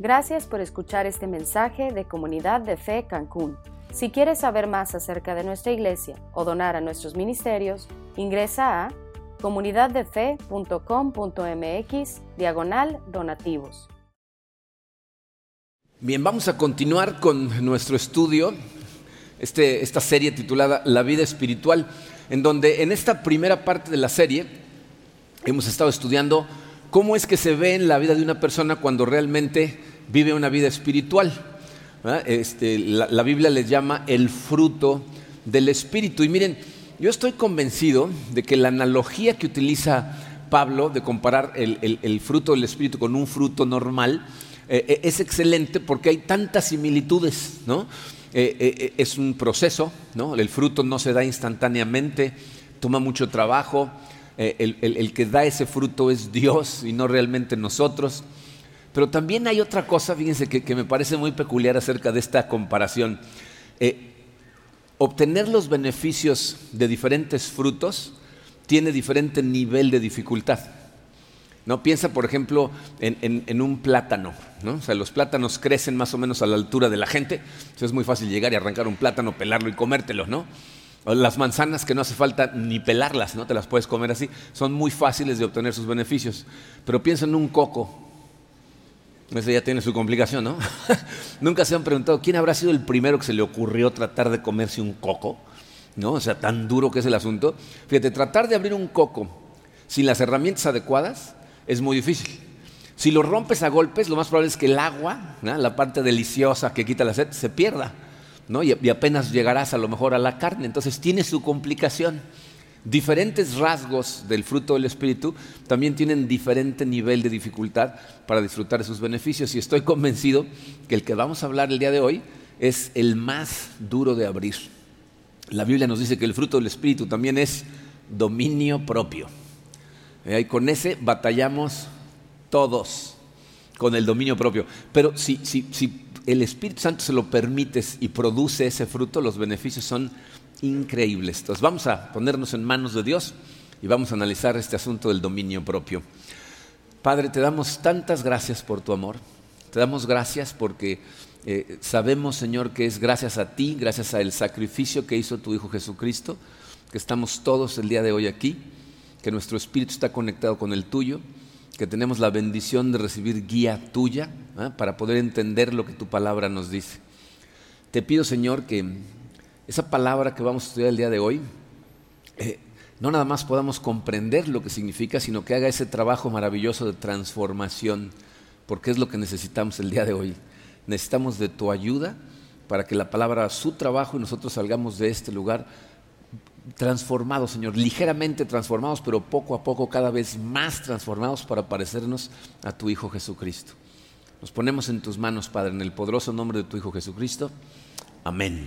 Gracias por escuchar este mensaje de Comunidad de Fe Cancún. Si quieres saber más acerca de nuestra iglesia o donar a nuestros ministerios, ingresa a comunidaddefe.com.mx diagonal donativos. Bien, vamos a continuar con nuestro estudio, este, esta serie titulada La vida espiritual, en donde en esta primera parte de la serie hemos estado estudiando cómo es que se ve en la vida de una persona cuando realmente vive una vida espiritual. Este, la, Biblia les llama el fruto del Espíritu. Y miren, yo estoy convencido de que la analogía que utiliza Pablo de comparar el, fruto del Espíritu con un fruto normal eh, eh, es excelente porque hay tantas similitudes, ¿no? Eh, es un proceso, ¿no? El fruto no se da instantáneamente, toma mucho trabajo, el, que da ese fruto es Dios y no realmente nosotros. Pero también hay otra cosa, fíjense, que, me parece muy peculiar acerca de esta comparación. Eh, obtener los beneficios de diferentes frutos tiene diferente nivel de dificultad. ¿No? Piensa, por ejemplo, en, un plátano. ¿no? O sea, los plátanos crecen más o menos a la altura de la gente. Entonces es muy fácil llegar y arrancar un plátano, pelarlo y comértelo, ¿no? las manzanas que no hace falta ni pelarlas, ¿no? Te las puedes comer así. Son muy fáciles de obtener sus beneficios. Pero piensa en un coco. Ese ya tiene su complicación, ¿no? Nunca se han preguntado quién habrá sido el primero que se le ocurrió tratar de comerse un coco, ¿no? O sea, tan duro que es el asunto. Fíjate, tratar de abrir un coco sin las herramientas adecuadas es muy difícil. Si lo rompes a golpes, lo más probable es que el agua, la parte deliciosa que quita la sed, se pierda, ¿no? Y, y apenas llegarás a lo mejor a la carne. Entonces tiene su complicación diferentes rasgos del fruto del Espíritu también tienen diferente nivel de dificultad para disfrutar de sus beneficios. Y estoy convencido que el que vamos a hablar el día de hoy es el más duro de abrir. La Biblia nos dice que el fruto del Espíritu también es dominio propio. Eh, y con ese batallamos todos, con el dominio propio. Pero si, si el Espíritu Santo se lo permites y produce ese fruto, los beneficios son increíbles. Entonces vamos a ponernos en manos de Dios y vamos a analizar este asunto del dominio propio. Padre, te damos tantas gracias por tu amor. Te damos gracias porque eh, sabemos, Señor, que es gracias a ti, gracias al sacrificio que hizo tu Hijo Jesucristo, que estamos todos el día de hoy aquí, que nuestro espíritu está conectado con el tuyo, que tenemos la bendición de recibir guía tuya ¿eh? para poder entender lo que tu palabra nos dice. Te pido, Señor, que esa palabra que vamos a estudiar el día de hoy, eh, no nada más podamos comprender lo que significa, sino que haga ese trabajo maravilloso de transformación, porque es lo que necesitamos el día de hoy. Necesitamos de tu ayuda para que la palabra haga su trabajo y nosotros salgamos de este lugar transformados, Señor, ligeramente transformados, pero poco a poco cada vez más transformados para parecernos a tu Hijo Jesucristo. Nos ponemos en tus manos, Padre, en el poderoso nombre de tu Hijo Jesucristo. Amén.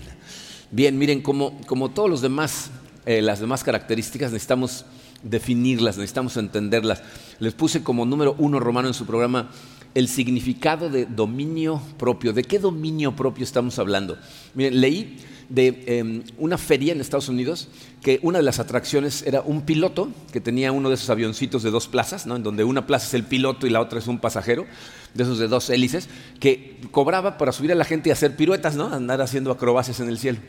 Bien, miren, como, como todos los demás, eh, las demás características necesitamos definirlas, necesitamos entenderlas. Les puse como número uno romano en su programa el significado de dominio propio. ¿De qué dominio propio estamos hablando? Miren, leí de em, una feria en Estados Unidos que una de las atracciones era un piloto que tenía uno de esos avioncitos de dos plazas, ¿no? en donde una plaza es el piloto y la otra es un pasajero, de esos de dos hélices, que cobraba para subir a la gente y hacer piruetas, ¿no? andar haciendo acrobacias en el cielo.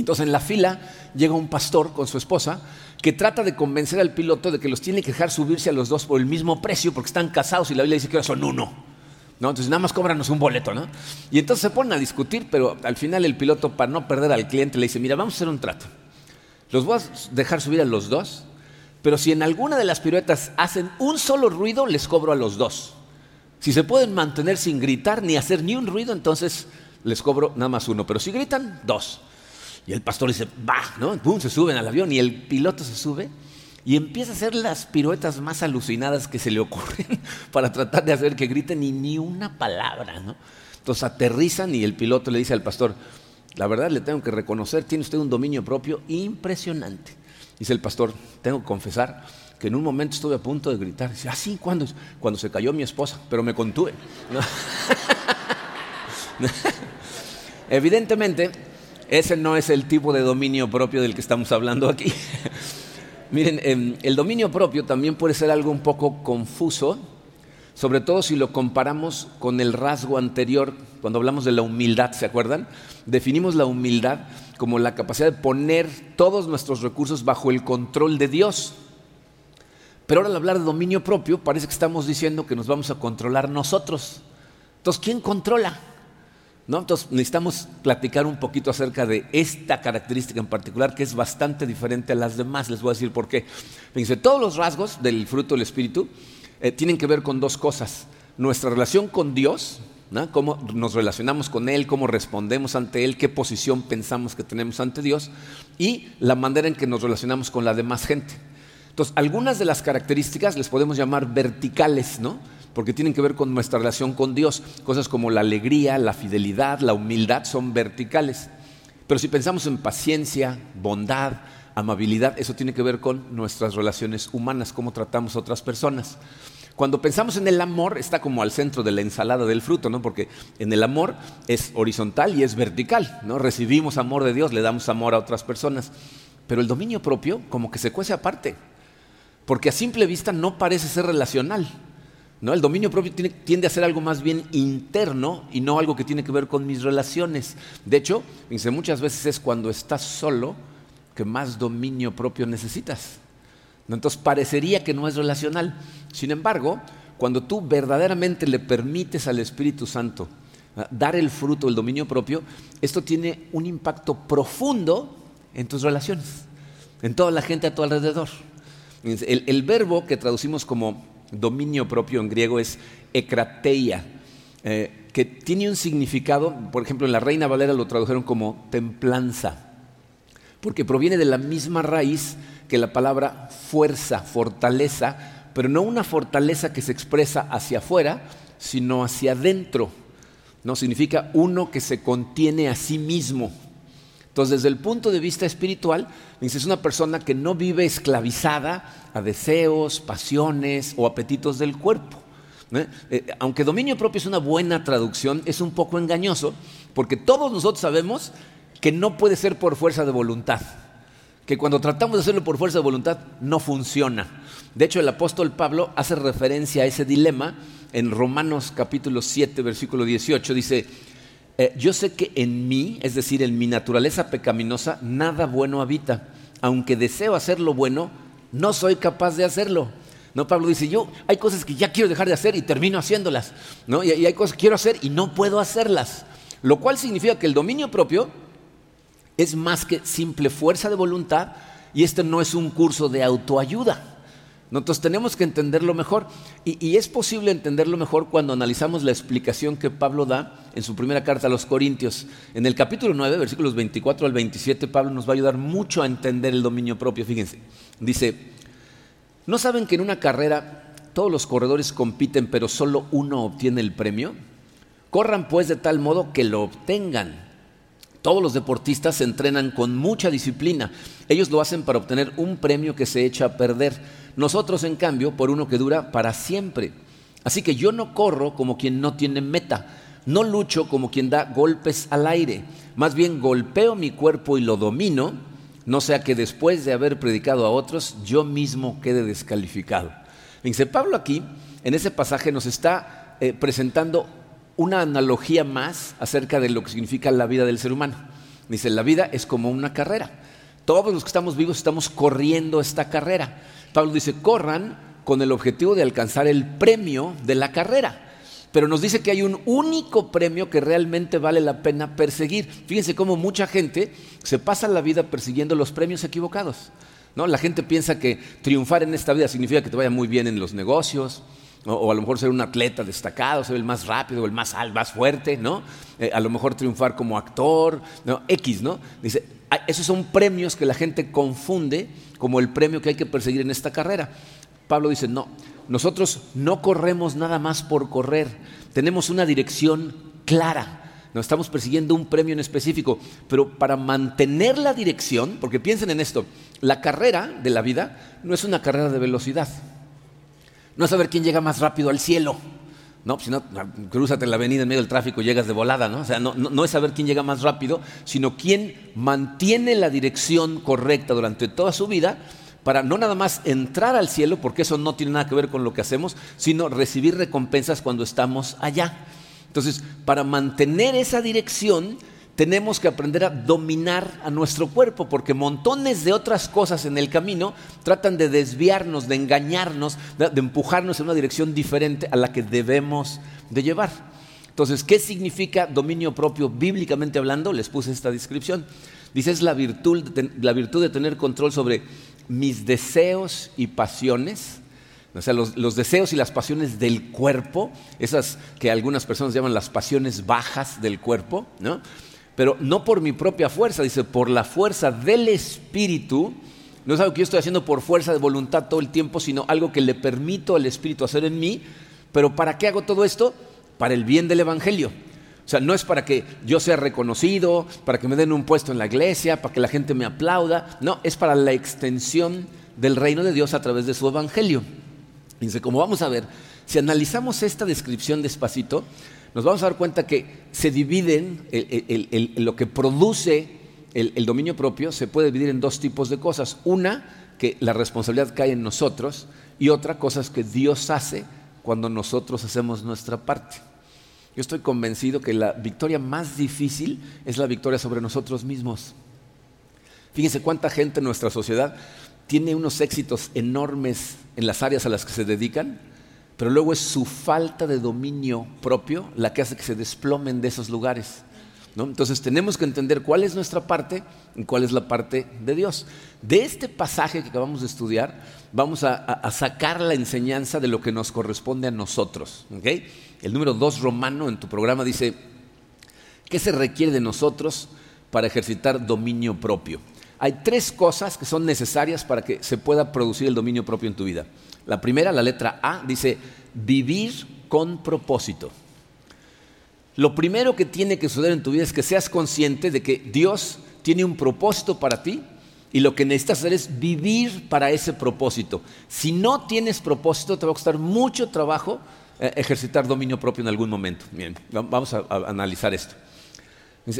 Entonces en la fila llega un pastor con su esposa que trata de convencer al piloto de que los tiene que dejar subirse a los dos por el mismo precio porque están casados y la Biblia dice que ahora son uno. ¿no? Entonces nada más cóbranos un boleto, ¿no? Y entonces se ponen a discutir, pero al final el piloto, para no perder al cliente, le dice, mira, vamos a hacer un trato. Los voy a dejar subir a los dos, pero si en alguna de las piruetas hacen un solo ruido, les cobro a los dos. Si se pueden mantener sin gritar ni hacer ni un ruido, entonces les cobro nada más uno. Pero si gritan, dos. Y el pastor dice, va, ¿no? Pum, se suben al avión y el piloto se sube y empieza a hacer las piruetas más alucinadas que se le ocurren para tratar de hacer que griten y ni una palabra, ¿no? Entonces aterrizan y el piloto le dice al pastor, la verdad le tengo que reconocer, tiene usted un dominio propio impresionante. Dice el pastor, tengo que confesar que en un momento estuve a punto de gritar. Dice, ah, sí, ¿cuándo? Cuando se cayó mi esposa, pero me contuve. Evidentemente, ese no es el tipo de dominio propio del que estamos hablando aquí. Miren, em, el dominio propio también puede ser algo un poco confuso sobre todo si lo comparamos con el rasgo anterior, cuando hablamos de la humildad, ¿se acuerdan? Definimos la humildad como la capacidad de poner todos nuestros recursos bajo el control de Dios. Pero ahora al hablar de dominio propio, parece que estamos diciendo que nos vamos a controlar nosotros. Entonces, ¿quién controla? ¿No? Entonces, necesitamos platicar un poquito acerca de esta característica en particular, que es bastante diferente a las demás. Les voy a decir por qué. Fíjense, todos los rasgos del fruto del Espíritu eh, tienen que ver con dos cosas. Nuestra relación con Dios, cómo nos relacionamos con Él, cómo respondemos ante Él, qué posición pensamos que tenemos ante Dios y la manera en que nos relacionamos con la demás gente. Entonces, algunas de las características les podemos llamar verticales, ¿no? Porque tienen que ver con nuestra relación con Dios. Cosas como la alegría, la fidelidad, la humildad son verticales. Pero si pensamos en paciencia, bondad, amabilidad, eso tiene que ver con nuestras relaciones humanas, cómo tratamos a otras personas. Cuando pensamos en el amor, está como al centro de la ensalada del fruto, ¿no? Porque en el amor es horizontal y es vertical, ¿no? Recibimos amor de Dios, le damos amor a otras personas. Pero el dominio propio como que se cuece aparte, porque a simple vista no parece ser relacional. ¿No? El dominio propio tiende a ser algo más bien interno y no algo que tiene que ver con mis relaciones. De hecho, muchas veces es cuando estás solo que más dominio propio necesitas. Entonces parecería que no es relacional. Sin embargo, cuando tú verdaderamente le permites al Espíritu Santo dar el fruto del dominio propio, esto tiene un impacto profundo en tus relaciones, en toda la gente a tu alrededor. El, verbo que traducimos como dominio propio en griego es ekrateia, eh, que tiene un significado, por ejemplo, en la Reina Valera lo tradujeron como templanza, porque proviene de la misma raíz que la palabra fuerza, fortaleza, pero no una fortaleza que se expresa hacia afuera, sino hacia adentro. No significa uno que se contiene a sí mismo. Entonces, desde el punto de vista espiritual, es una persona que no vive esclavizada a deseos, pasiones o apetitos del cuerpo. Eh, aunque dominio propio es una buena traducción, es un poco engañoso, porque todos nosotros sabemos que no puede ser por fuerza de voluntad que cuando tratamos de hacerlo por fuerza de voluntad no funciona. De hecho, el apóstol Pablo hace referencia a ese dilema en Romanos capítulo 7, versículo 18. Dice, eh, yo sé que en mí, es decir, en mi naturaleza pecaminosa, nada bueno habita. Aunque deseo hacer lo bueno, no soy capaz de hacerlo. No, Pablo dice, yo hay cosas que ya quiero dejar de hacer y termino haciéndolas. ¿no? y hay cosas que quiero hacer y no puedo hacerlas. Lo cual significa que el dominio propio es más que simple fuerza de voluntad y este no es un curso de autoayuda. Entonces tenemos que entenderlo mejor y, es posible entenderlo mejor cuando analizamos la explicación que Pablo da en su primera carta a los Corintios. En el capítulo 9, versículos 24 al 27, Pablo nos va a ayudar mucho a entender el dominio propio. Fíjense, dice, ¿no saben que en una carrera todos los corredores compiten pero solo uno obtiene el premio? Corran pues de tal modo que lo obtengan. Todos los deportistas se entrenan con mucha disciplina. Ellos lo hacen para obtener un premio que se echa a perder. Nosotros, en cambio, por uno que dura para siempre. Así que yo no corro como quien no tiene meta. No lucho como quien da golpes al aire. Más bien golpeo mi cuerpo y lo domino, no sea que después de haber predicado a otros, yo mismo quede descalificado. Dice Pablo aquí, en ese pasaje, nos está eh, presentando una analogía más acerca de lo que significa la vida del ser humano. Dice, la vida es como una carrera. Todos los que estamos vivos estamos corriendo esta carrera. Pablo dice, corran con el objetivo de alcanzar el premio de la carrera. Pero nos dice que hay un único premio que realmente vale la pena perseguir. Fíjense cómo mucha gente se pasa la vida persiguiendo los premios equivocados. ¿no? La gente piensa que triunfar en esta vida significa que te vaya muy bien en los negocios, o a lo mejor ser un atleta destacado, ser el más rápido, el más alto, más fuerte, ¿no? Eh, a lo mejor triunfar como actor, ¿no? X, ¿no? Dice, esos son premios que la gente confunde como el premio que hay que perseguir en esta carrera. Pablo dice, no, nosotros no corremos nada más por correr, tenemos una dirección clara. No estamos persiguiendo un premio en específico, pero para mantener la dirección, porque piensen en esto, la carrera de la vida no es una carrera de velocidad. No saber quién llega más rápido al cielo. No, pues si no, cruzate en la avenida en medio del tráfico llegas de volada, ¿no? O sea, no, no, es saber quién llega más rápido, sino quién mantiene la dirección correcta durante toda su vida para no nada más entrar al cielo, porque eso no tiene nada que ver con lo que hacemos, sino recibir recompensas cuando estamos allá. Entonces, para mantener esa dirección, tenemos que aprender a dominar a nuestro cuerpo, porque montones de otras cosas en el camino tratan de desviarnos, de engañarnos, de, empujarnos en una dirección diferente a la que debemos de llevar. Entonces, ¿qué significa dominio propio bíblicamente hablando? Les puse esta descripción. Dice, es la virtud, la virtud de tener control sobre mis deseos y pasiones, o sea, los, los, deseos y las pasiones del cuerpo, esas que algunas personas llaman las pasiones bajas del cuerpo, ¿no? Pero no por mi propia fuerza, dice, por la fuerza del Espíritu. No es algo que yo estoy haciendo por fuerza de voluntad todo el tiempo, sino algo que le permito al Espíritu hacer en mí. Pero ¿para qué hago todo esto? Para el bien del Evangelio. O sea, no es para que yo sea reconocido, para que me den un puesto en la iglesia, para que la gente me aplauda. No, es para la extensión del reino de Dios a través de su Evangelio. Dice, como vamos a ver, si analizamos esta descripción despacito, nos vamos a dar cuenta que se dividen, lo que produce el, dominio propio se puede dividir en dos tipos de cosas. Una, que la responsabilidad cae en nosotros y otra, cosas que Dios hace cuando nosotros hacemos nuestra parte. Yo estoy convencido que la victoria más difícil es la victoria sobre nosotros mismos. Fíjense cuánta gente en nuestra sociedad tiene unos éxitos enormes en las áreas a las que se dedican, pero luego es su falta de dominio propio la que hace que se desplomen de esos lugares. Entonces tenemos que entender cuál es nuestra parte y cuál es la parte de Dios. De este pasaje que acabamos de estudiar, vamos a, sacar la enseñanza de lo que nos corresponde a nosotros. El número 2 romano en tu programa dice, ¿qué se requiere de nosotros para ejercitar dominio propio? Hay tres cosas que son necesarias para que se pueda producir el dominio propio en tu vida. La primera, la letra A, dice vivir con propósito. Lo primero que tiene que suceder en tu vida es que seas consciente de que Dios tiene un propósito para ti y lo que necesitas hacer es vivir para ese propósito. Si no tienes propósito, te va a costar mucho trabajo eh, ejercitar dominio propio en algún momento. Bien, vamos a, analizar esto.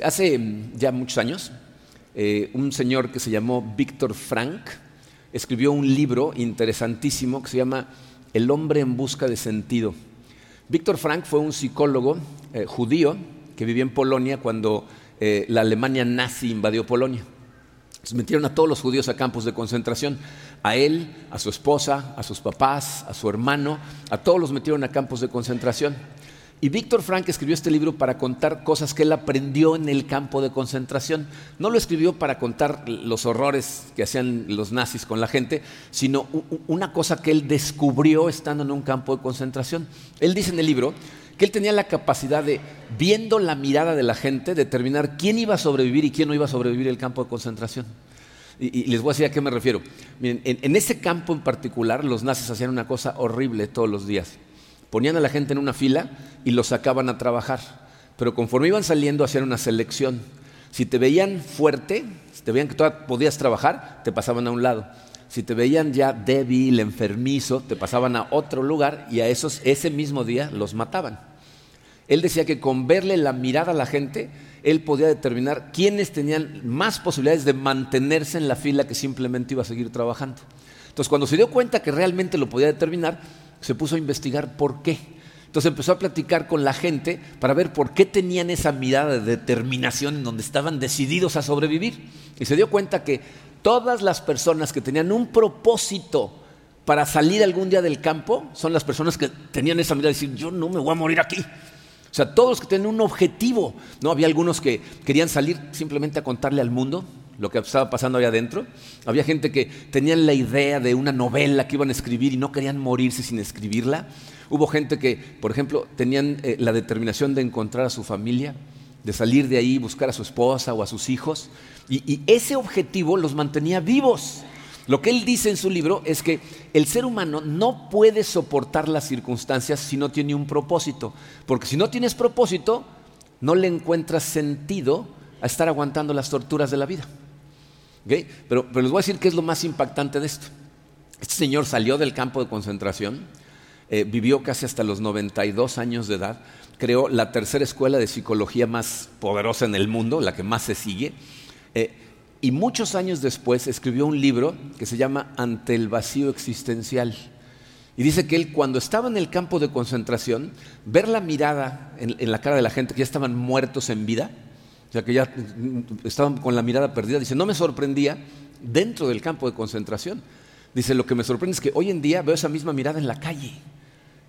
Hace mm, ya muchos años, eh, un señor que se llamó Víctor Frank, escribió un libro interesantísimo que se llama El hombre en busca de sentido. Víctor Frank fue un psicólogo eh, judío que vivía en Polonia cuando eh, la Alemania nazi invadió Polonia. Metieron a todos los judíos a campos de concentración. A él, a su esposa, a sus papás, a su hermano, a todos los metieron a campos de concentración. Y Víctor Frank escribió este libro para contar cosas que él aprendió en el campo de concentración. No lo escribió para contar los horrores que hacían los nazis con la gente, sino una cosa que él descubrió estando en un campo de concentración. Él dice en el libro que él tenía la capacidad de, viendo la mirada de la gente, determinar quién iba a sobrevivir y quién no iba a sobrevivir el campo de concentración. Y, les voy a decir a qué me refiero. En ese campo en particular, los nazis hacían una cosa horrible todos los días Ponían a la gente en una fila y los sacaban a trabajar. Pero conforme iban saliendo hacían una selección. Si te veían fuerte, si te veían que todavía podías trabajar, te pasaban a un lado. Si te veían ya débil, enfermizo, te pasaban a otro lugar y a esos ese mismo día los mataban. Él decía que con verle la mirada a la gente, él podía determinar quiénes tenían más posibilidades de mantenerse en la fila que simplemente iba a seguir trabajando. Entonces, cuando se dio cuenta que realmente lo podía determinar, se puso a investigar por qué. Entonces empezó a platicar con la gente para ver por qué tenían esa mirada de determinación en donde estaban decididos a sobrevivir. Y se dio cuenta que todas las personas que tenían un propósito para salir algún día del campo son las personas que tenían esa mirada de decir, yo no me voy a morir aquí. O sea, todos que tenían un objetivo. No había algunos que querían salir simplemente a contarle al mundo lo que estaba pasando allá adentro. Había gente que tenían la idea de una novela que iban a escribir y no querían morirse sin escribirla. Hubo gente que, por ejemplo, tenían eh, la determinación de encontrar a su familia, de salir de ahí, buscar a su esposa o a sus hijos. y ese objetivo los mantenía vivos. Lo que él dice en su libro es que el ser humano no puede soportar las circunstancias si no tiene un propósito, porque si no tienes propósito, no le encuentras sentido a estar aguantando las torturas de la vida. Pero, les voy a decir qué es lo más impactante de esto. Este señor salió del campo de concentración, eh, vivió casi hasta los 92 años de edad, creó la tercera escuela de psicología más poderosa en el mundo, la que más se sigue. Eh, y muchos años después escribió un libro que se llama Ante el vacío existencial. Y dice que él cuando estaba en el campo de concentración, ver la mirada en, la cara de la gente que ya estaban muertos en vida, o sea que ya estaban con la mirada perdida, dice, no me sorprendía dentro del campo de concentración. Dice, lo que me sorprende es que hoy en día veo esa misma mirada en la calle,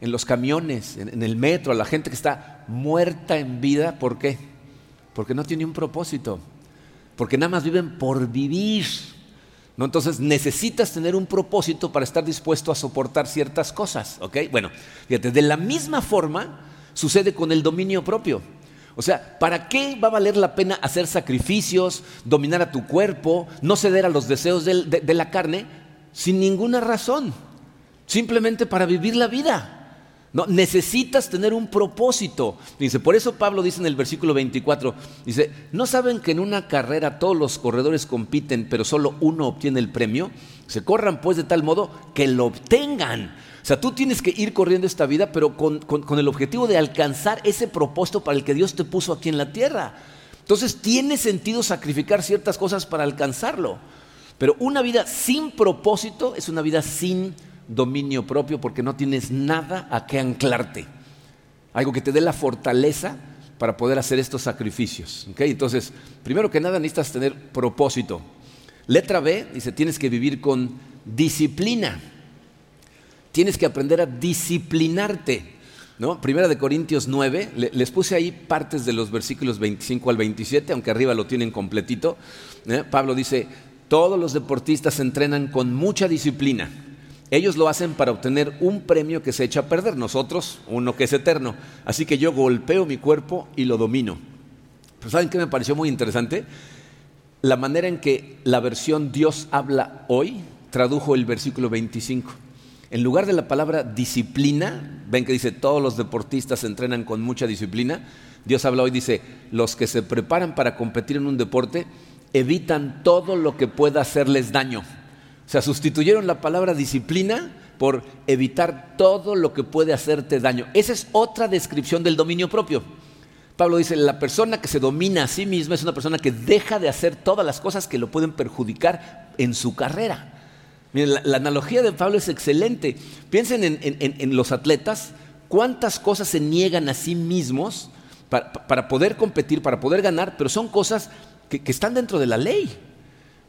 en los camiones, en, el metro, a la gente que está muerta en vida. ¿Por qué? Porque no tiene un propósito, porque nada más viven por vivir. ¿No? Entonces necesitas tener un propósito para estar dispuesto a soportar ciertas cosas. ¿ok? Bueno, fíjate, de la misma forma sucede con el dominio propio. O sea, ¿para qué va a valer la pena hacer sacrificios, dominar a tu cuerpo, no ceder a los deseos de la carne sin ninguna razón? Simplemente para vivir la vida. No, necesitas tener un propósito. Dice, por eso Pablo dice en el versículo 24, dice, ¿no saben que en una carrera todos los corredores compiten, pero solo uno obtiene el premio? Se corran pues de tal modo que lo obtengan. O sea, tú tienes que ir corriendo esta vida, pero con, con el objetivo de alcanzar ese propósito para el que Dios te puso aquí en la tierra. Entonces tiene sentido sacrificar ciertas cosas para alcanzarlo. Pero una vida sin propósito es una vida sin dominio propio porque no tienes nada a qué anclarte. Algo que te dé la fortaleza para poder hacer estos sacrificios. Entonces, primero que nada necesitas tener propósito. Letra B dice, tienes que vivir con disciplina. Tienes que aprender a disciplinarte. ¿no? Primera de Corintios 9, les puse ahí partes de los versículos 25 al 27, aunque arriba lo tienen completito. ¿eh? Pablo dice, todos los deportistas entrenan con mucha disciplina. Ellos lo hacen para obtener un premio que se echa a perder, nosotros uno que es eterno. Así que yo golpeo mi cuerpo y lo domino. Pero ¿saben qué me pareció muy interesante? La manera en que la versión Dios habla hoy tradujo el versículo 25. En lugar de la palabra disciplina, ven que dice todos los deportistas entrenan con mucha disciplina, Dios habla hoy, dice, los que se preparan para competir en un deporte evitan todo lo que pueda hacerles daño. O sea, sustituyeron la palabra disciplina por evitar todo lo que puede hacerte daño. Esa es otra descripción del dominio propio. Pablo dice, la persona que se domina a sí misma es una persona que deja de hacer todas las cosas que lo pueden perjudicar en su carrera. Miren, la, analogía de Pablo es excelente. Piensen en, los atletas, cuántas cosas se niegan a sí mismos para, poder competir, para poder ganar, pero son cosas que están dentro de la ley.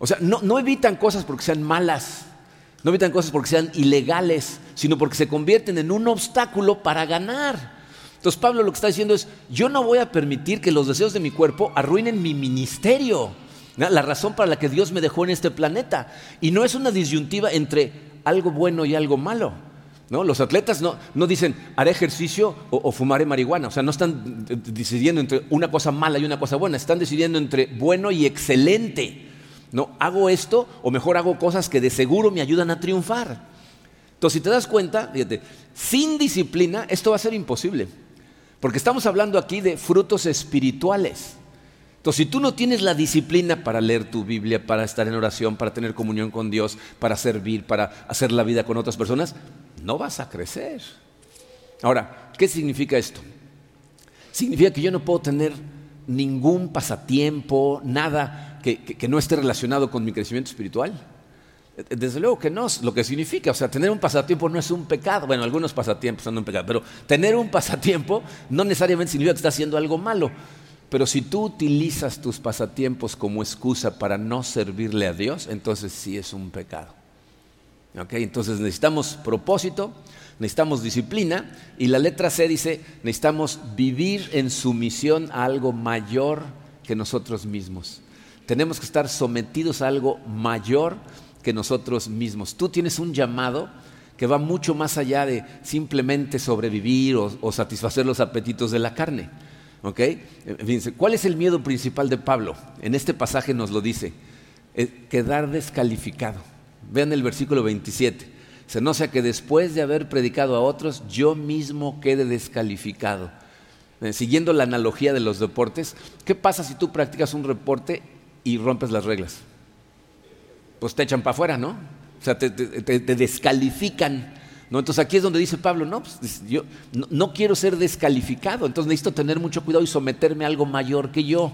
O sea, no, evitan cosas porque sean malas, no evitan cosas porque sean ilegales, sino porque se convierten en un obstáculo para ganar. Entonces Pablo lo que está diciendo es, yo no voy a permitir que los deseos de mi cuerpo arruinen mi ministerio, la razón para la que Dios me dejó en este planeta. Y no es una disyuntiva entre algo bueno y algo malo. ¿No? Los atletas no, no dicen haré ejercicio o, fumaré marihuana, o sea, no están decidiendo entre una cosa mala y una cosa buena, están decidiendo entre bueno y excelente. No, hago esto o mejor hago cosas que de seguro me ayudan a triunfar. Entonces, si te das cuenta, fíjate, sin disciplina esto va a ser imposible. Porque estamos hablando aquí de frutos espirituales. Entonces, si tú no tienes la disciplina para leer tu Biblia, para estar en oración, para tener comunión con Dios, para servir, para hacer la vida con otras personas, no vas a crecer. Ahora, ¿qué significa esto? Significa que yo no puedo tener ningún pasatiempo, nada que, no esté relacionado con mi crecimiento espiritual? Desde luego que no, lo que significa, o sea, tener un pasatiempo no es un pecado. Bueno, algunos pasatiempos son un pecado, pero tener un pasatiempo no necesariamente significa que estás haciendo algo malo. Pero si tú utilizas tus pasatiempos como excusa para no servirle a Dios, entonces sí es un pecado. Entonces necesitamos propósito, necesitamos disciplina y la letra C dice, necesitamos vivir en sumisión a algo mayor que nosotros mismos. Tenemos que estar sometidos a algo mayor que nosotros mismos. Tú tienes un llamado que va mucho más allá de simplemente sobrevivir o, satisfacer los apetitos de la carne. ¿Ok? ¿Cuál es el miedo principal de Pablo? En este pasaje nos lo dice, quedar descalificado. Vean el versículo 27. Se no sea que después de haber predicado a otros, yo mismo quede descalificado. Eh, siguiendo la analogía de los deportes, ¿qué pasa si tú practicas un reporte y rompes las reglas. Pues te echan para afuera, ¿no? O sea, te, descalifican. ¿No? Entonces aquí es donde dice Pablo, no, pues, yo no, quiero ser descalificado, entonces necesito tener mucho cuidado y someterme a algo mayor que yo.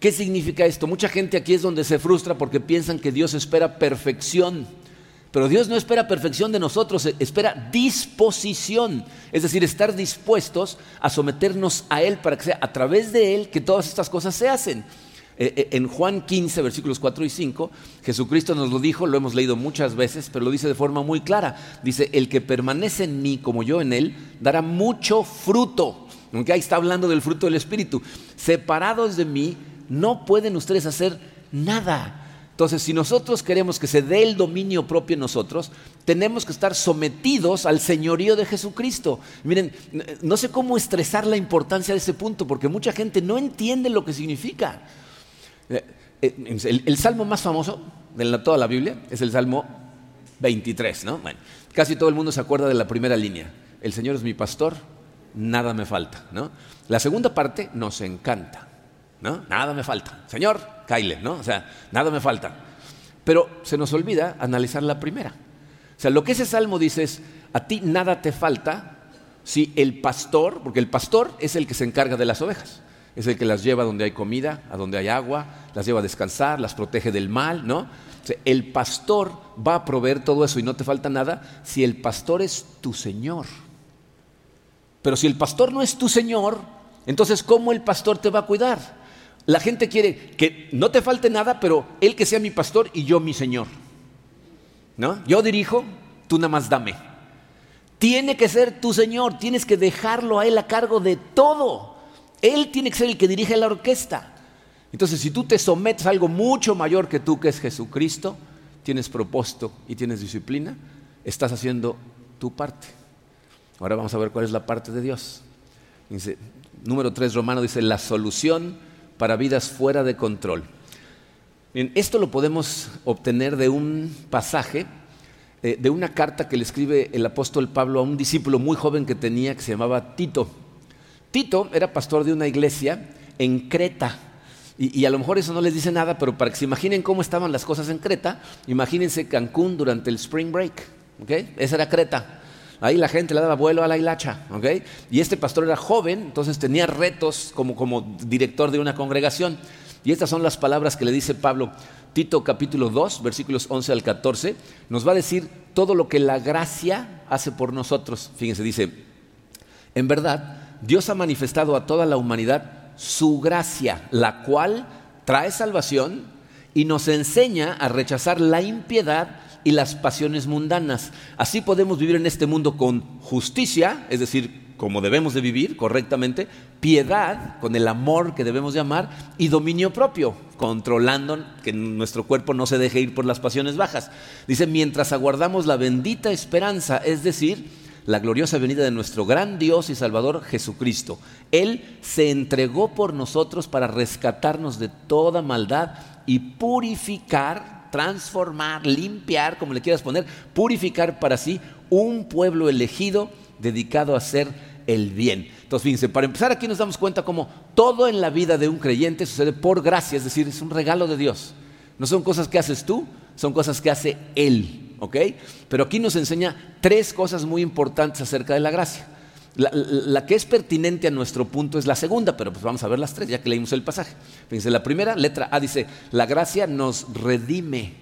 ¿Qué significa esto? Mucha gente aquí es donde se frustra porque piensan que Dios espera perfección. Pero Dios no espera perfección de nosotros, espera disposición, es decir, estar dispuestos a someternos a Él para que sea a través de Él que todas estas cosas se hacen. Eh, eh, en Juan 15, versículos 4 y 5, Jesucristo nos lo dijo, lo hemos leído muchas veces, pero lo dice de forma muy clara. Dice, el que permanece en mí como yo en Él, dará mucho fruto. Aunque ahí está hablando del fruto del Espíritu. Separados de mí, no pueden ustedes hacer nada. Entonces, si nosotros queremos que se dé el dominio propio en nosotros, tenemos que estar sometidos al señorío de Jesucristo. Miren, no sé cómo estresar la importancia de ese punto, porque mucha gente no entiende lo que significa. Eh, eh, el, salmo más famoso de toda la Biblia es el Salmo 23, ¿no? Casi todo el mundo se acuerda de la primera línea. El Señor es mi pastor, nada me falta, ¿no? La segunda parte nos encanta. ¿no? Nada me falta. Señor, Kyle, ¿no? O sea, nada me falta. Pero se nos olvida analizar la primera. O sea, lo que ese salmo dice es, a ti nada te falta si el pastor, porque el pastor es el que se encarga de las ovejas, es el que las lleva donde hay comida, a donde hay agua, las lleva a descansar, las protege del mal, ¿no? El pastor va a proveer todo eso y no te falta nada si el pastor es tu Señor. Pero si el pastor no es tu Señor, entonces ¿cómo el pastor te va a cuidar? La gente quiere que no te falte nada, pero él que sea mi pastor y yo mi Señor. ¿No? Yo dirijo, tú nada más dame. Tiene que ser tu Señor, tienes que dejarlo a Él a cargo de todo. Él tiene que ser el que dirige la orquesta. Entonces, si tú te sometes a algo mucho mayor que tú, que es Jesucristo, tienes propósito y tienes disciplina, estás haciendo tu parte. Ahora vamos a ver cuál es la parte de Dios. Dice, número 3 romano dice, la solución para vidas fuera de control. esto lo podemos obtener de un pasaje, eh, de una carta que le escribe el apóstol Pablo a un discípulo muy joven que tenía que se llamaba Tito. Tito era pastor de una iglesia en Creta. Y, a lo mejor eso no les dice nada, pero para que se imaginen cómo estaban las cosas en Creta, imagínense Cancún durante el Spring Break. ¿okay? Esa era Creta. Ahí la gente le daba vuelo a la hilacha, ¿ok? Y este pastor era joven, entonces tenía retos como, como director de una congregación. Y estas son las palabras que le dice Pablo. Tito capítulo 2, versículos 11 al 14, nos va a decir todo lo que la gracia hace por nosotros. Fíjense, dice, en verdad, Dios ha manifestado a toda la humanidad su gracia, la cual trae salvación y nos enseña a rechazar la impiedad y las pasiones mundanas. Así podemos vivir en este mundo con justicia, es decir, como debemos de vivir correctamente, piedad, con el amor que debemos llamar, y dominio propio, controlando que nuestro cuerpo no se deje ir por las pasiones bajas. Dice, mientras aguardamos la bendita esperanza, es decir, la gloriosa venida de nuestro gran Dios y Salvador Jesucristo. Él se entregó por nosotros para rescatarnos de toda maldad y purificar transformar, limpiar, como le quieras poner, purificar para sí un pueblo elegido dedicado a hacer el bien. Entonces, fíjense, para empezar aquí nos damos cuenta cómo todo en la vida de un creyente sucede por gracia, es decir, es un regalo de Dios. No son cosas que haces tú, son cosas que hace Él, ¿ok? Pero aquí nos enseña tres cosas muy importantes acerca de la gracia. La, que es pertinente a nuestro punto es la segunda, pero pues vamos a ver las tres ya que leímos el pasaje. Fíjense, la primera, letra A, dice, la gracia nos redime.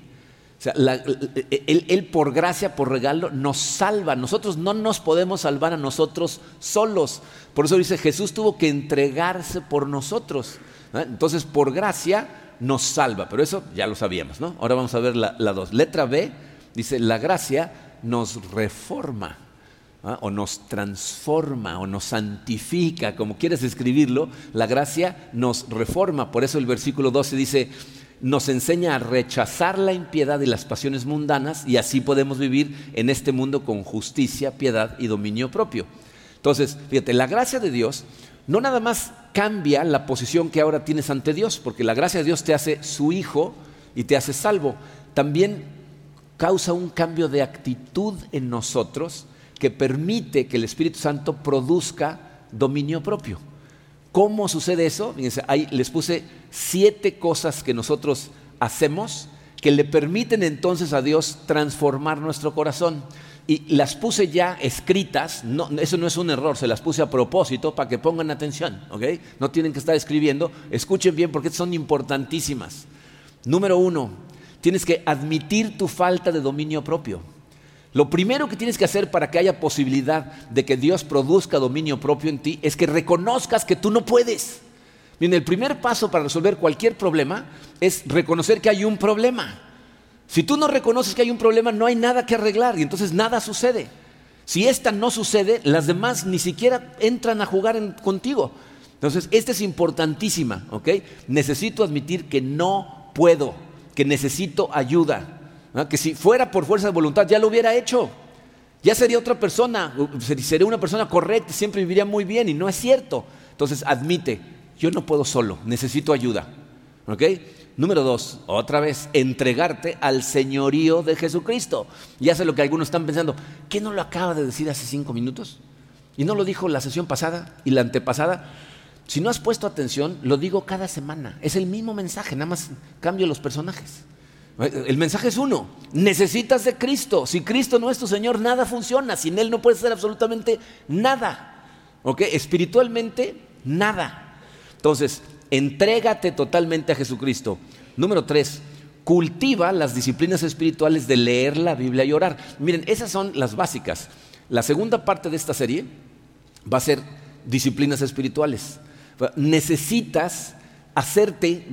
O sea, él, por gracia, por regalo, nos salva. Nosotros no nos podemos salvar a nosotros solos. Por eso dice, Jesús tuvo que entregarse por nosotros. Entonces, por gracia nos salva. Pero eso ya lo sabíamos, ¿no? Ahora vamos a ver la dos. Letra B, dice, la gracia nos reforma. ¿ah? o nos transforma o nos santifica, como quieres escribirlo, la gracia nos reforma. Por eso el versículo 12 dice, nos enseña a rechazar la impiedad y las pasiones mundanas y así podemos vivir en este mundo con justicia, piedad y dominio propio. Entonces, fíjate, la gracia de Dios no nada más cambia la posición que ahora tienes ante Dios, porque la gracia de Dios te hace su hijo y te hace salvo, también causa un cambio de actitud en nosotros que permite que el Espíritu Santo produzca dominio propio. ¿Cómo sucede eso? ahí les puse siete cosas que nosotros hacemos que le permiten entonces a Dios transformar nuestro corazón. y las puse ya escritas, no, eso no es un error, se las puse a propósito para que pongan atención, ¿ok? No tienen que estar escribiendo, escuchen bien porque son importantísimas. Número uno, tienes que admitir tu falta de dominio propio. Lo primero que tienes que hacer para que haya posibilidad de que Dios produzca dominio propio en ti es que reconozcas que tú no puedes. Bien, el primer paso para resolver cualquier problema es reconocer que hay un problema. Si tú no reconoces que hay un problema, no hay nada que arreglar y entonces nada sucede. Si esta no sucede, las demás ni siquiera entran a jugar contigo. Entonces, esta es importantísima, ¿ok? Necesito admitir que no puedo, que necesito ayuda, que si fuera por fuerza de voluntad ya lo hubiera hecho. Ya sería otra persona, sería una persona correcta, siempre viviría muy bien y no es cierto. Entonces, admite, yo no puedo solo, necesito ayuda, ¿ok? Número dos, otra vez, entregarte al señorío de Jesucristo. Ya sé lo que algunos están pensando, ¿qué no lo acaba de decir hace cinco minutos? ¿Y no lo dijo la sesión pasada y la antepasada? Si no has puesto atención, lo digo cada semana. Es el mismo mensaje, nada más cambio los personajes. El mensaje es uno, necesitas de Cristo. Si Cristo no es tu Señor, nada funciona. Sin Él no puedes hacer absolutamente nada. ¿Ok? Espiritualmente, nada. Entonces, Entrégate totalmente a Jesucristo. Número tres, cultiva las disciplinas espirituales de leer la Biblia y orar. Miren, esas son las básicas. La segunda parte de esta serie va a ser disciplinas espirituales. Necesitas hacerte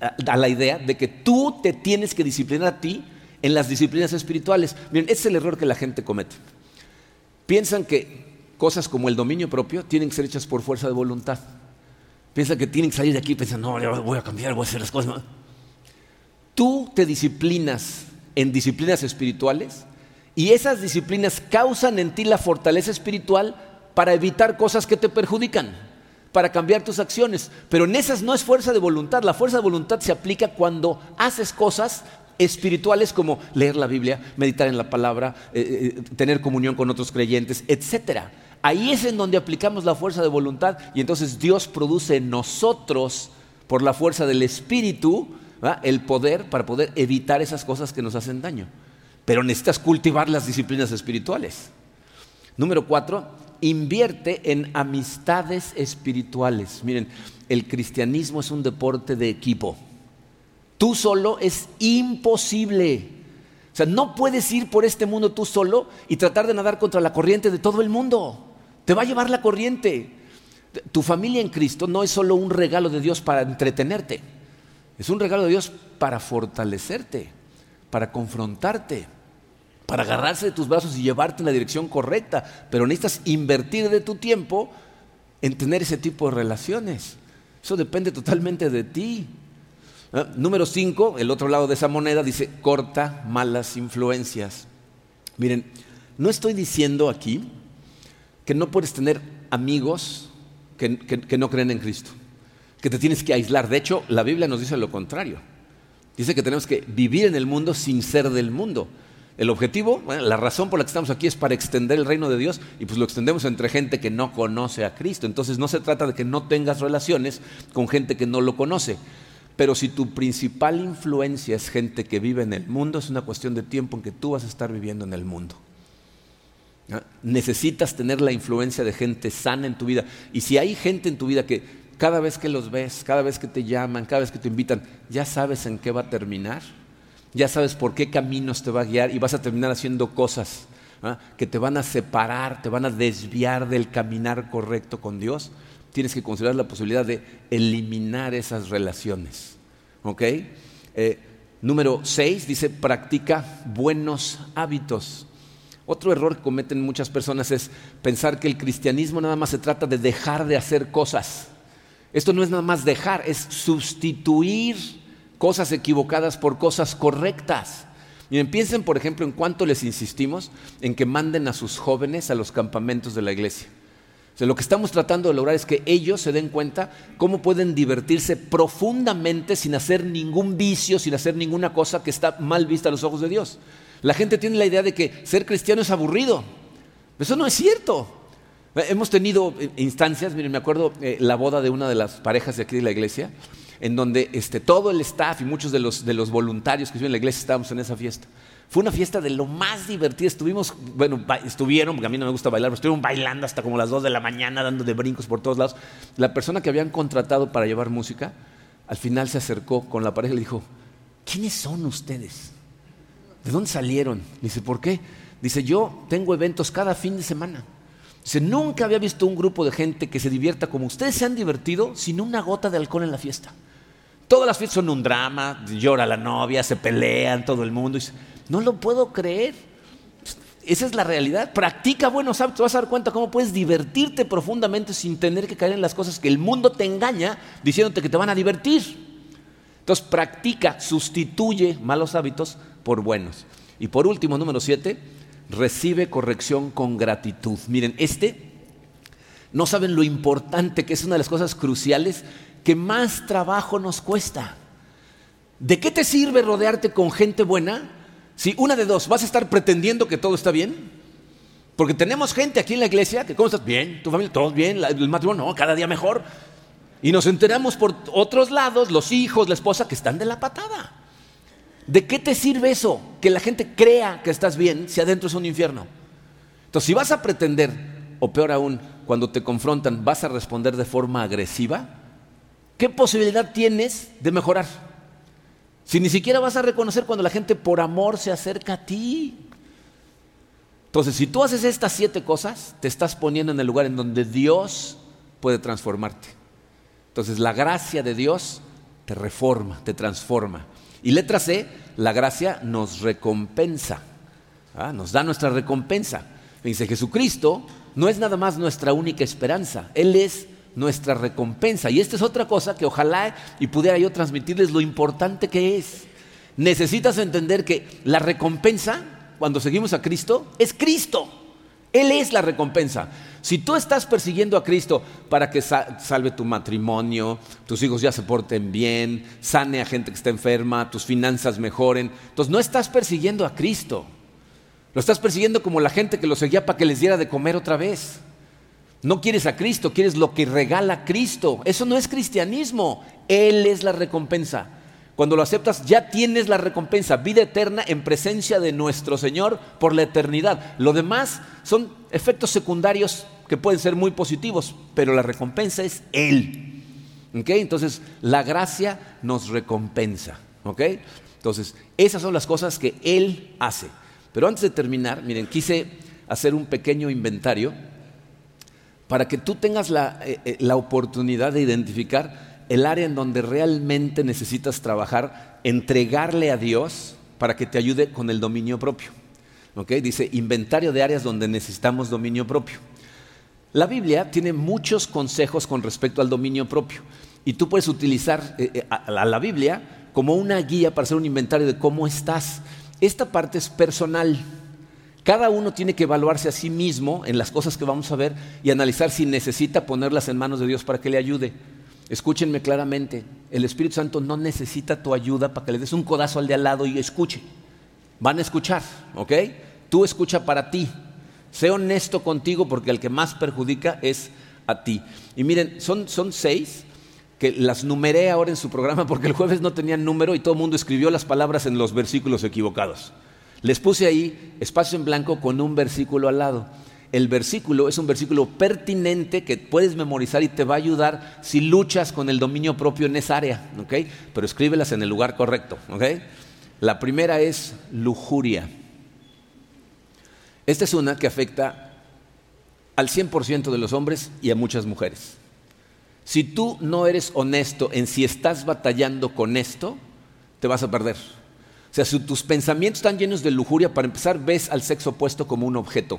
a, la idea de que tú te tienes que disciplinar a ti en las disciplinas espirituales. Miren, ese es el error que la gente comete. Piensan que cosas como el dominio propio tienen que ser hechas por fuerza de voluntad. Piensa que tienen que salir de aquí pensando, no, voy a cambiar, voy a hacer las cosas. Tú te disciplinas en disciplinas espirituales y esas disciplinas causan en ti la fortaleza espiritual para evitar cosas que te perjudican, para cambiar tus acciones. Pero en esas no es fuerza de voluntad. La fuerza de voluntad se aplica cuando haces cosas espirituales como leer la Biblia, meditar en la palabra, eh, eh, tener comunión con otros creyentes, etcétera. Ahí es en donde aplicamos la fuerza de voluntad y entonces Dios produce en nosotros, por la fuerza del Espíritu, el poder para poder evitar esas cosas que nos hacen daño. Pero necesitas cultivar las disciplinas espirituales. Número cuatro, invierte en amistades espirituales. Miren, el cristianismo es un deporte de equipo. Tú solo es imposible. O sea, no puedes ir por este mundo tú solo y tratar de nadar contra la corriente de todo el mundo. Te va a llevar la corriente. Tu familia en Cristo no es solo un regalo de Dios para entretenerte, es un regalo de Dios para fortalecerte, para confrontarte, para agarrarse de tus brazos y llevarte en la dirección correcta. Pero necesitas invertir de tu tiempo en tener ese tipo de relaciones. Eso depende totalmente de ti. ¿Ah? Número cinco, el otro lado de esa moneda dice, corta malas influencias. Miren, no estoy diciendo aquí que no puedes tener amigos que, no creen en Cristo, que te tienes que aislar. De hecho, la Biblia nos dice lo contrario. Dice que tenemos que vivir en el mundo sin ser del mundo. El objetivo, la razón por la que estamos aquí es para extender el reino de Dios y pues lo extendemos entre gente que no conoce a Cristo. Entonces no se trata de que no tengas relaciones con gente que no lo conoce. Pero si tu principal influencia es gente que vive en el mundo, es una cuestión de tiempo en que tú vas a estar viviendo en el mundo. Necesitas tener la influencia de gente sana en tu vida. Y si hay gente en tu vida que cada vez que los ves, cada vez que te llaman, cada vez que te invitan, ya sabes en qué va a terminar, ya sabes por qué caminos te va a guiar y vas a terminar haciendo cosas que te van a separar, te van a desviar del caminar correcto con Dios, tienes que considerar la posibilidad de eliminar esas relaciones. ¿Ok? Eh, número 6 dice, practica buenos hábitos. Otro error que cometen muchas personas es pensar que el cristianismo nada más se trata de dejar de hacer cosas. Esto no es nada más dejar, es sustituir cosas equivocadas por cosas correctas. Miren, piensen, por ejemplo, en cuánto les insistimos en que manden a sus jóvenes a los campamentos de la iglesia. O sea, lo que estamos tratando de lograr es que ellos se den cuenta cómo pueden divertirse profundamente sin hacer ningún vicio, sin hacer ninguna cosa que está mal vista a los ojos de Dios. La gente tiene la idea de que ser cristiano es aburrido. Eso no es cierto. Hemos tenido eh, instancias, miren, me acuerdo eh, la boda de una de las parejas de aquí de la iglesia, en donde este, todo el staff y muchos de los, de los voluntarios que viven en la iglesia estábamos en esa fiesta. Fue una fiesta de lo más divertida. Estuvimos, bueno, estuvieron, porque a mí no me gusta bailar, pero estuvieron bailando hasta como las 2 de la mañana, dando de brincos por todos lados. La persona que habían contratado para llevar música, al final se acercó con la pareja y le dijo, ¿quiénes son ustedes? ¿De dónde salieron? Dice, ¿por qué? Dice, yo tengo eventos cada fin de semana. Dice, nunca había visto un grupo de gente que se divierta como ustedes se han divertido sin una gota de alcohol en la fiesta. Todas las fiestas son un drama, llora la novia, se pelean todo el mundo. No lo puedo creer. Esa es la realidad. Practica buenos hábitos. Vas a dar cuenta cómo puedes divertirte profundamente sin tener que caer en las cosas que el mundo te engaña diciéndote que te van a divertir. Entonces, practica, sustituye malos hábitos por buenos. Y por último, número siete, recibe corrección con gratitud. Miren, este, no saben lo importante que es una de las cosas cruciales que más trabajo nos cuesta. ¿De qué te sirve rodearte con gente buena si una de dos, vas a estar pretendiendo que todo está bien. Porque tenemos gente aquí en la iglesia que, ¿cómo estás? Bien, tu familia, todos bien, el matrimonio, no, cada día mejor. Y nos enteramos por otros lados, los hijos, la esposa, que están de la patada. ¿De qué te sirve eso? Que la gente crea que estás bien si adentro es un infierno. Entonces, si vas a pretender, o peor aún, cuando te confrontan, vas a responder de forma agresiva, ¿qué posibilidad tienes de mejorar? Si ni siquiera vas a reconocer cuando la gente por amor se acerca a ti. Entonces, si tú haces estas siete cosas, te estás poniendo en el lugar en donde Dios puede transformarte. Entonces, la gracia de Dios te reforma, te transforma. Y letra C, la gracia nos recompensa, ¿ah? nos da nuestra recompensa. Dice, Jesucristo no es nada más nuestra única esperanza, Él es nuestra recompensa. Y esta es otra cosa que ojalá y pudiera yo transmitirles lo importante que es. Necesitas entender que la recompensa, cuando seguimos a Cristo, es Cristo. Él es la recompensa. Si tú estás persiguiendo a Cristo para que salve tu matrimonio, tus hijos ya se porten bien, sane a gente que está enferma, tus finanzas mejoren, entonces no estás persiguiendo a Cristo. Lo estás persiguiendo como la gente que lo seguía para que les diera de comer otra vez. No quieres a Cristo, quieres lo que regala Cristo. Eso no es cristianismo. Él es la recompensa. Cuando lo aceptas, ya tienes la recompensa, vida eterna en presencia de nuestro Señor por la eternidad. Lo demás son efectos secundarios que pueden ser muy positivos, pero la recompensa es Él. Entonces, la gracia nos recompensa. Entonces, esas son las cosas que Él hace. Pero antes de terminar, miren, quise hacer un pequeño inventario para que tú tengas eh, eh, la, oportunidad de identificar el área en donde realmente necesitas trabajar, entregarle a Dios para que te ayude con el dominio propio. Dice inventario de áreas donde necesitamos dominio propio. La Biblia tiene muchos consejos con respecto al dominio propio y tú puedes utilizar eh, a la Biblia como una guía para hacer un inventario de cómo estás. Esta parte es personal. Cada uno tiene que evaluarse a sí mismo en las cosas que vamos a ver y analizar si necesita ponerlas en manos de Dios para que le ayude. Escúchenme claramente, el Espíritu Santo no necesita tu ayuda para que le des un codazo al de al lado y escuche. Van a escuchar, ¿ok? Tú escucha para ti. Sé honesto contigo porque el que más perjudica es a ti. Y miren, son, son seis que las numeré ahora en su programa porque el jueves no tenían número y todo el mundo escribió las palabras en los versículos equivocados. Les puse ahí espacio en blanco con un versículo al lado. El versículo es un versículo pertinente que puedes memorizar y te va a ayudar si luchas con el dominio propio en esa área, ¿ok? Pero escríbelas en el lugar correcto, ¿ok? La primera es lujuria. Esta es una que afecta al 100% de los hombres y a muchas mujeres. Si tú no eres honesto en si estás batallando con esto, te vas a perder. Sea, si tus pensamientos están llenos de lujuria, para empezar, ves al sexo opuesto como un objeto.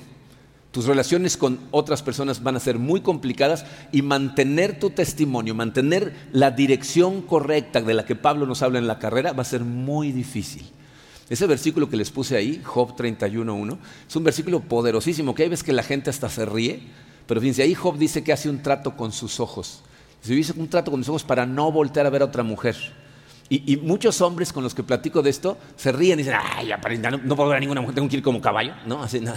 Tus relaciones con otras personas van a ser muy complicadas y mantener tu testimonio, mantener la dirección correcta de la que Pablo nos habla en la carrera va a ser muy difícil. Ese versículo que les puse ahí, Job 31.1, es un versículo poderosísimo, que hay veces que la gente hasta se ríe, pero fíjense, ahí Job dice que hace un trato con sus ojos. Se dice un trato con sus ojos para no voltear a ver a otra mujer. Y, muchos hombres con los que platico de esto se ríen y dicen, ay, no, no puedo ver a ninguna mujer, tengo que ir como caballo, ¿no? Así, no,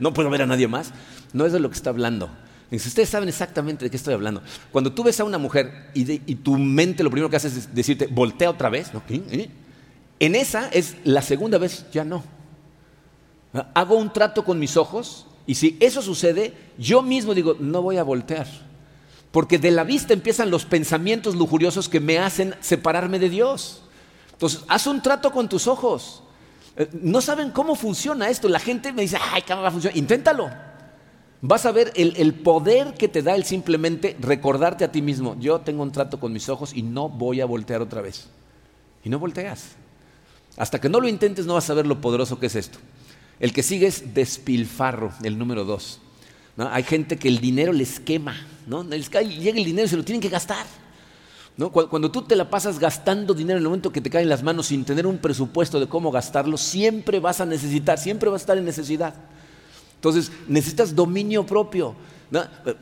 no puedo ver a nadie más. No es de lo que está hablando. Dice, ustedes saben exactamente de qué estoy hablando. Cuando tú ves a una mujer y, tu mente lo primero que hace es decirte, voltea otra vez, ¿no? En esa es la segunda vez, ya no. Hago un trato con mis ojos y si eso sucede, yo mismo digo, no voy a voltear. Porque de la vista empiezan los pensamientos lujuriosos que me hacen separarme de Dios. Entonces, haz un trato con tus ojos. Eh, no saben cómo funciona esto. La gente me dice, ay, ¿cómo va a funcionar? Inténtalo. Vas a ver el, el, poder que te da el simplemente recordarte a ti mismo, yo tengo un trato con mis ojos y no voy a voltear otra vez. Y no volteas. Hasta que no lo intentes no vas a ver lo poderoso que es esto. El que sigue es despilfarro, el número dos. Hay gente que el dinero les quema, ¿no? llega el dinero y se lo tienen que gastar. Cuando tú te la pasas gastando dinero en el momento que te cae en las manos sin tener un presupuesto de cómo gastarlo, siempre vas a necesitar, siempre vas a estar en necesidad. Entonces necesitas dominio propio.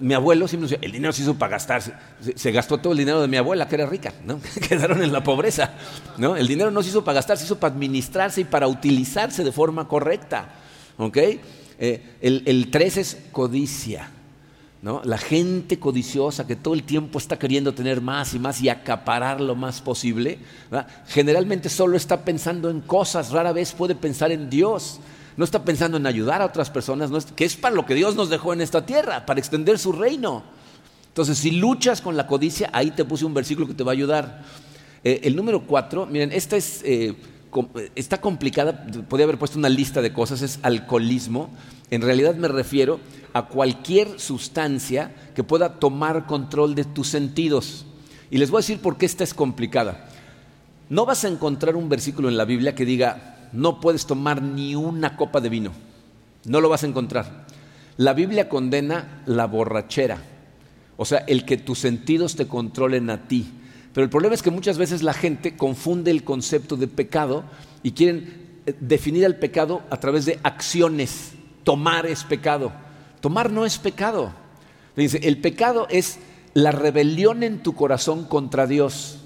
Mi abuelo siempre decía, el dinero se hizo para gastarse. Se, gastó todo el dinero de mi abuela, que era rica. ¿no? Quedaron en la pobreza. ¿no? El dinero no se hizo para gastar, se hizo para administrarse y para utilizarse de forma correcta. Eh, el, el tres es codicia. ¿No? La gente codiciosa que todo el tiempo está queriendo tener más y más y acaparar lo más posible, generalmente solo está pensando en cosas, rara vez puede pensar en Dios no está pensando en ayudar a otras personas, que es para lo que Dios nos dejó en esta tierra, para extender su reino. Entonces, si luchas con la codicia, ahí te puse un versículo que te va a ayudar. Eh, el número cuatro, miren, esta es, eh, está complicada, podría haber puesto una lista de cosas, es alcoholismo. En realidad me refiero a cualquier sustancia que pueda tomar control de tus sentidos. Y les voy a decir por qué esta es complicada. No vas a encontrar un versículo en la Biblia que diga, no puedes tomar ni una copa de vino. No lo vas a encontrar. La Biblia condena la borrachera, o sea, el que tus sentidos te controlen a ti. Pero el problema es que muchas veces la gente confunde el concepto de pecado y quieren eh, definir el pecado a través de acciones. Tomar es pecado. Tomar no es pecado. Dice, el pecado es la rebelión en tu corazón contra Dios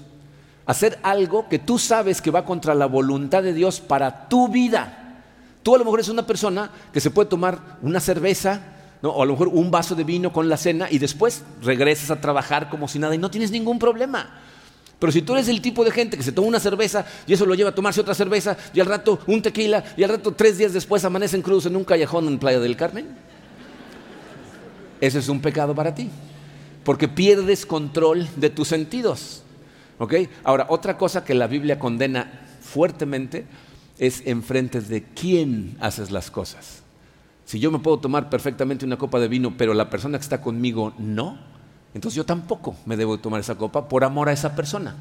hacer algo que tú sabes que va contra la voluntad de Dios para tu vida. Tú a lo mejor eres una persona que se puede tomar una cerveza, o a lo mejor un vaso de vino con la cena y después regresas a trabajar como si nada y no tienes ningún problema. Pero si tú eres el tipo de gente que se toma una cerveza y eso lo lleva a tomarse otra cerveza y al rato un tequila y al rato tres días después amanecen cruz en un callejón en Playa del Carmen, eso es un pecado para ti, porque pierdes control de tus sentidos. Ahora, otra cosa que la Biblia condena fuertemente es enfrente de quién haces las cosas. Si yo me puedo tomar perfectamente una copa de vino, pero la persona que está conmigo no, entonces yo tampoco me debo tomar esa copa por amor a esa persona.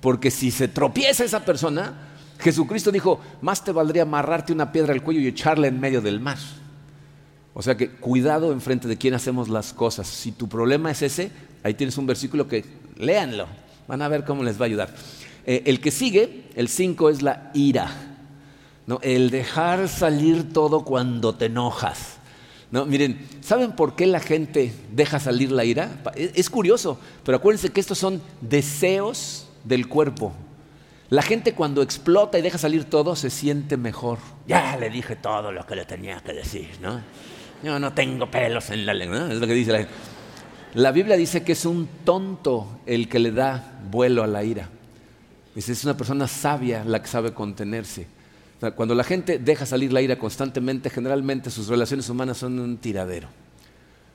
Porque si se tropieza esa persona, Jesucristo dijo, más te valdría amarrarte una piedra al cuello y echarla en medio del mar. O sea que cuidado enfrente de quién hacemos las cosas. Si tu problema es ese, ahí tienes un versículo que léanlo, Van a ver cómo les va a ayudar. Eh, el que sigue, el 5, es la ira. ¿no? El dejar salir todo cuando te enojas. ¿No? Miren, ¿saben por qué la gente deja salir la ira? Es curioso, pero acuérdense que estos son deseos del cuerpo. La gente cuando explota y deja salir todo se siente mejor. Ya le dije todo lo que le tenía que decir, ¿no? Yo no tengo pelos en la lengua, ¿no? Es lo que dice la gente. La Biblia dice que es un tonto el que le da vuelo a la ira. Es una persona sabia la que sabe contenerse. Cuando la gente deja salir la ira constantemente, generalmente sus relaciones humanas son un tiradero.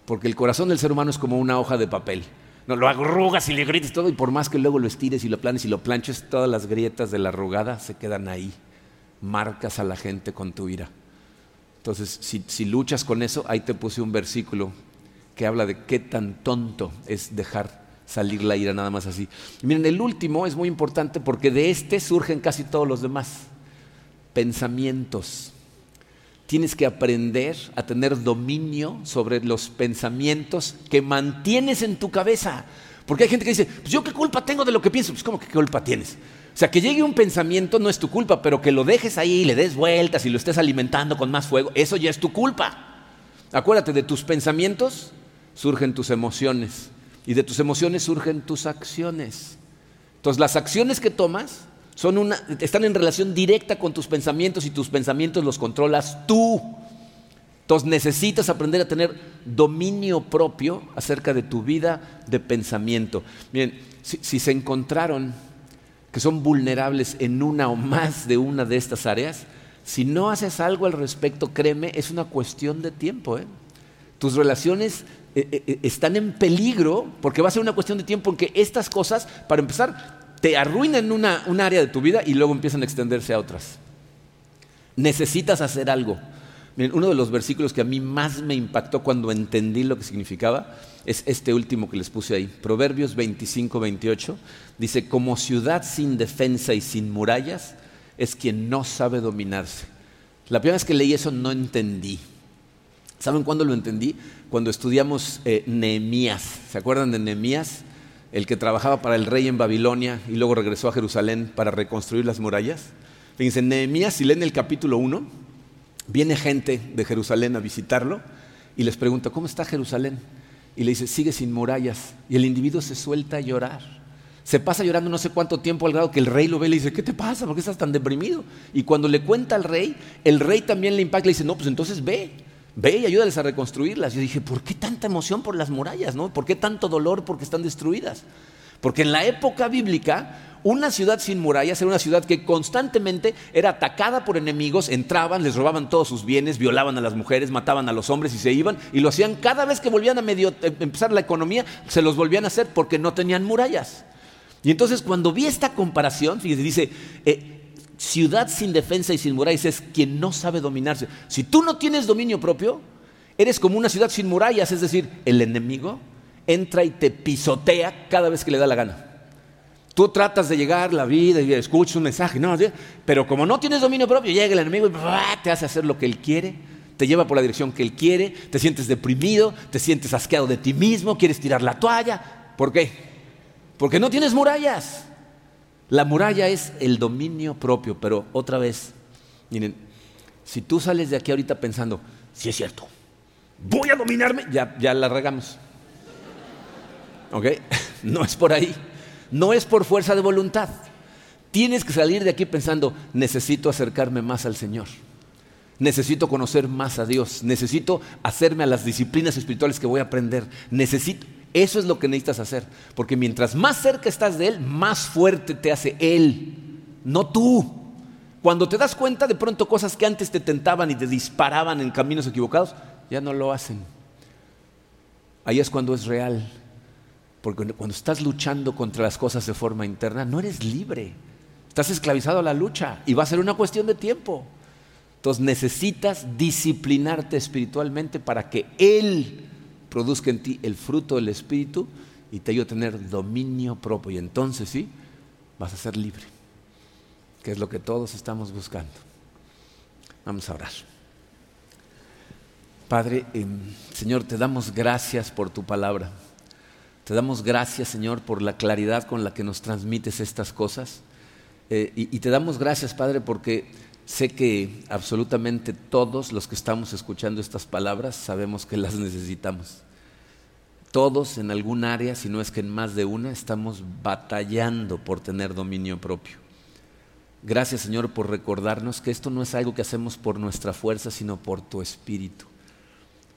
Porque el corazón del ser humano es como una hoja de papel. No, lo arrugas y le grites todo, y por más que luego lo estires y lo planes y lo planches, todas las grietas de la arrugada se quedan ahí. Marcas a la gente con tu ira. Entonces, si, si luchas con eso, ahí te puse un versículo que habla de qué tan tonto es dejar salir la ira nada más así. miren, el último es muy importante porque de este surgen casi todos los demás. Pensamientos. Tienes que aprender a tener dominio sobre los pensamientos que mantienes en tu cabeza. Porque hay gente que dice, pues yo qué culpa tengo de lo que pienso. Pues ¿cómo que qué culpa tienes? O sea, que llegue un pensamiento no es tu culpa, pero que lo dejes ahí le des vueltas y lo estés alimentando con más fuego, eso ya es tu culpa. Acuérdate de tus pensamientos, surgen tus emociones y de tus emociones surgen tus acciones. Entonces las acciones que tomas son una, están en relación directa con tus pensamientos y tus pensamientos los controlas tú. Entonces necesitas aprender a tener dominio propio acerca de tu vida de pensamiento. Miren, si, se encontraron que son vulnerables en una o más de una de estas áreas, Si no haces algo al respecto, créeme, es una cuestión de tiempo. ¿eh? Tus relaciones eh, eh, están en peligro porque va a ser una cuestión de tiempo en que estas cosas, para empezar, te arruinan una, un área de tu vida y luego empiezan a extenderse a otras. Necesitas hacer algo. Uno de los versículos que a mí más me impactó cuando entendí lo que significaba es este último que les puse ahí. Proverbios 25, 28 dice, como ciudad sin defensa y sin murallas es quien no sabe dominarse. La primera vez que leí eso no entendí. ¿Saben cuándo lo entendí? Cuando estudiamos eh, Nehemías. ¿Se acuerdan de Nehemías? El que trabajaba para el rey en Babilonia y luego regresó a Jerusalén para reconstruir las murallas. Fíjense, Nehemías, si leen el capítulo 1, viene gente de Jerusalén a visitarlo y les pregunta, ¿cómo está Jerusalén? Y le dice, sigue sin murallas. Y el individuo se suelta a llorar. Se pasa llorando no sé cuánto tiempo al grado que el rey lo ve y le dice, ¿qué te pasa? ¿Por qué estás tan deprimido? Y cuando le cuenta al rey, el rey también le impacta y le dice, no, pues entonces ve, ve y ayúdales a reconstruirlas. Yo dije, ¿por qué tanta emoción por las murallas? ¿no? ¿Por qué tanto dolor porque están destruidas? Porque en la época bíblica, una ciudad sin murallas era una ciudad que constantemente era atacada por enemigos, entraban, les robaban todos sus bienes, violaban a las mujeres, mataban a los hombres y se iban, y lo hacían cada vez que volvían a medio em, empezar la economía, se los volvían a hacer porque no tenían murallas. Y entonces cuando vi esta comparación, fíjense, dice, eh, ciudad sin defensa y sin murallas es quien no sabe dominarse. Si tú no tienes dominio propio, eres como una ciudad sin murallas, es decir, el enemigo entra y te pisotea cada vez que le da la gana. Tú tratas de llegar la vida y escuchas un mensaje, no, pero como no tienes dominio propio, llega el enemigo y te hace hacer lo que él quiere, te lleva por la dirección que él quiere, te sientes deprimido, te sientes asqueado de ti mismo, quieres tirar la toalla. ¿Por qué? Porque no tienes murallas. La muralla es el dominio propio, pero otra vez, miren, si tú sales de aquí ahorita pensando, si es cierto, voy a dominarme, ya, ya la regamos. ¿Ok? No es por ahí, no es por fuerza de voluntad. Tienes que salir de aquí pensando, necesito acercarme más al Señor. Necesito conocer más a Dios. Necesito hacerme a las disciplinas espirituales que voy a aprender. Necesito, eso es lo que necesitas hacer. Porque mientras más cerca estás de Él, más fuerte te hace Él, no tú. Cuando te das cuenta de pronto cosas que antes te tentaban y te disparaban en caminos equivocados, ya no lo hacen. Ahí es cuando es real. Porque cuando estás luchando contra las cosas de forma interna, no eres libre. Estás esclavizado a la lucha y va a ser una cuestión de tiempo. Entonces necesitas disciplinarte espiritualmente para que Él produzca en ti el fruto del Espíritu y te ayude a tener dominio propio. Y entonces sí, vas a ser libre, que es lo que todos estamos buscando. Vamos a orar. Padre, Señor, te damos gracias por tu palabra. Te damos gracias, Señor, por la claridad con la que nos transmites estas cosas. Eh, y te damos gracias, Padre, porque sé que absolutamente todos los que estamos escuchando estas palabras sabemos que las necesitamos. Todos en algún área, si no es que en más de una, estamos batallando por tener dominio propio. Gracias Señor por recordarnos que esto no es algo que hacemos por nuestra fuerza, sino por tu espíritu.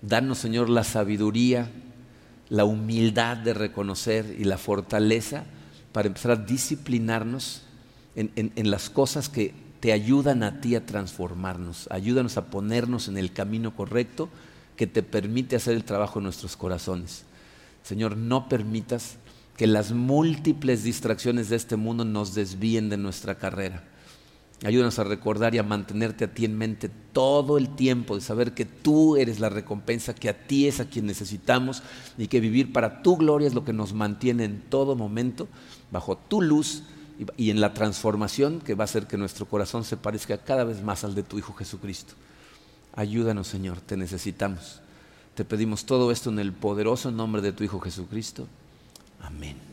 Danos Señor la sabiduría, la humildad de reconocer y la fortaleza para empezar a disciplinarnos en, las cosas que te ayudan a ti a transformarnos. Ayúdanos a ponernos en el camino correcto que te permite hacer el trabajo en nuestros corazones. Señor, no permitas que las múltiples distracciones de este mundo nos desvíen de nuestra carrera. Ayúdanos a recordar y a mantenerte a ti en mente todo el tiempo, de saber que tú eres la recompensa, que a ti es a quien necesitamos y que vivir para tu gloria es lo que nos mantiene en todo momento bajo tu luz y en la transformación que va a hacer que nuestro corazón se parezca cada vez más al de tu Hijo Jesucristo. Ayúdanos, Señor, te necesitamos. Te pedimos todo esto en el poderoso nombre de tu Hijo Jesucristo. Amén.